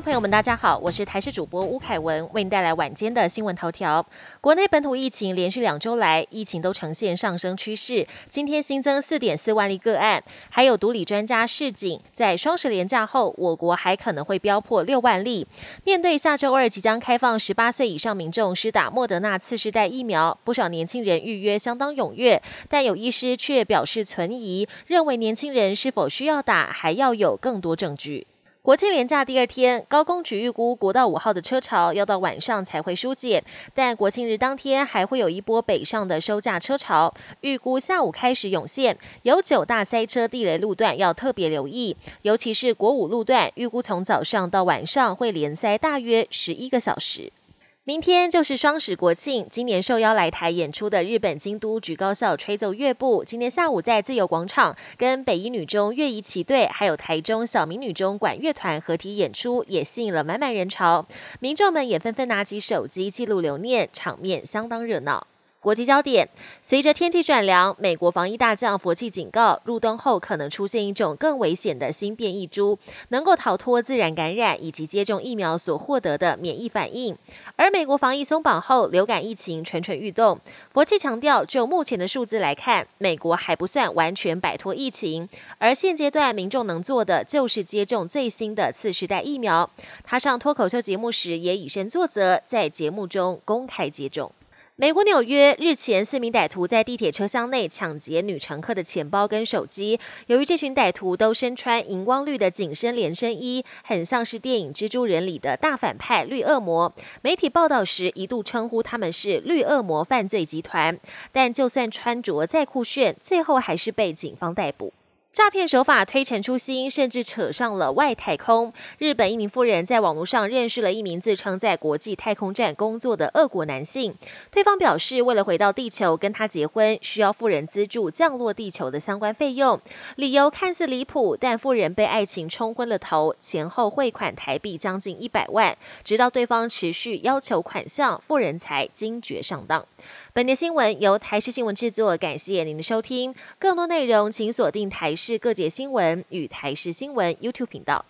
朋友们，大家好，我是台视主播吴凯文，为您带来晚间的新闻头条。国内本土疫情连续两周来，疫情都呈现上升趋势。今天新增四点四万例个案，还有独立专家示警，在双十连假后，我国还可能会飙破六万例。面对下周二即将开放十八岁以上民众施打莫德纳次世代疫苗，不少年轻人预约相当踊跃，但有医师却表示存疑，认为年轻人是否需要打，还要有更多证据。国庆连假第二天，高工局预估国道五号的车潮要到晚上才会疏解，但国庆日当天还会有一波北上的收驾车潮，预估下午开始涌现，有九大塞车地雷路段要特别留意，尤其是国五路段，预估从早上到晚上会连塞大约十一个小时。明天就是双十国庆，今年受邀来台演出的日本京都局高校吹奏乐部，今天下午在自由广场跟北一女中乐仪旗队，还有台中小民女中管乐团合体演出，也吸引了满满人潮，民众们也纷纷拿起手机记录留念，场面相当热闹。国际焦点：随着天气转凉，美国防疫大将佛气警告，入冬后可能出现一种更危险的新变异株，能够逃脱自然感染以及接种疫苗所获得的免疫反应。而美国防疫松绑后，流感疫情蠢蠢欲动。佛气强调，就目前的数字来看，美国还不算完全摆脱疫情，而现阶段民众能做的就是接种最新的次世代疫苗。他上脱口秀节目时也以身作则，在节目中公开接种。美国纽约日前，四名歹徒在地铁车厢内抢劫女乘客的钱包跟手机。由于这群歹徒都身穿荧光绿的紧身连身衣，很像是电影《蜘蛛人》里的大反派绿恶魔。媒体报道时一度称呼他们是绿恶魔犯罪集团。但就算穿着再酷炫，最后还是被警方逮捕。诈骗手法推陈出新，甚至扯上了外太空。日本一名妇人在网络上认识了一名自称在国际太空站工作的俄国男性，对方表示为了回到地球跟他结婚，需要妇人资助降落地球的相关费用。理由看似离谱，但妇人被爱情冲昏了头，前后汇款台币将近一百万，直到对方持续要求款项，妇人才惊觉上当。本节新闻由台视新闻制作，感谢您的收听。更多内容请锁定台视各界新闻与台视新闻 YouTube 频道。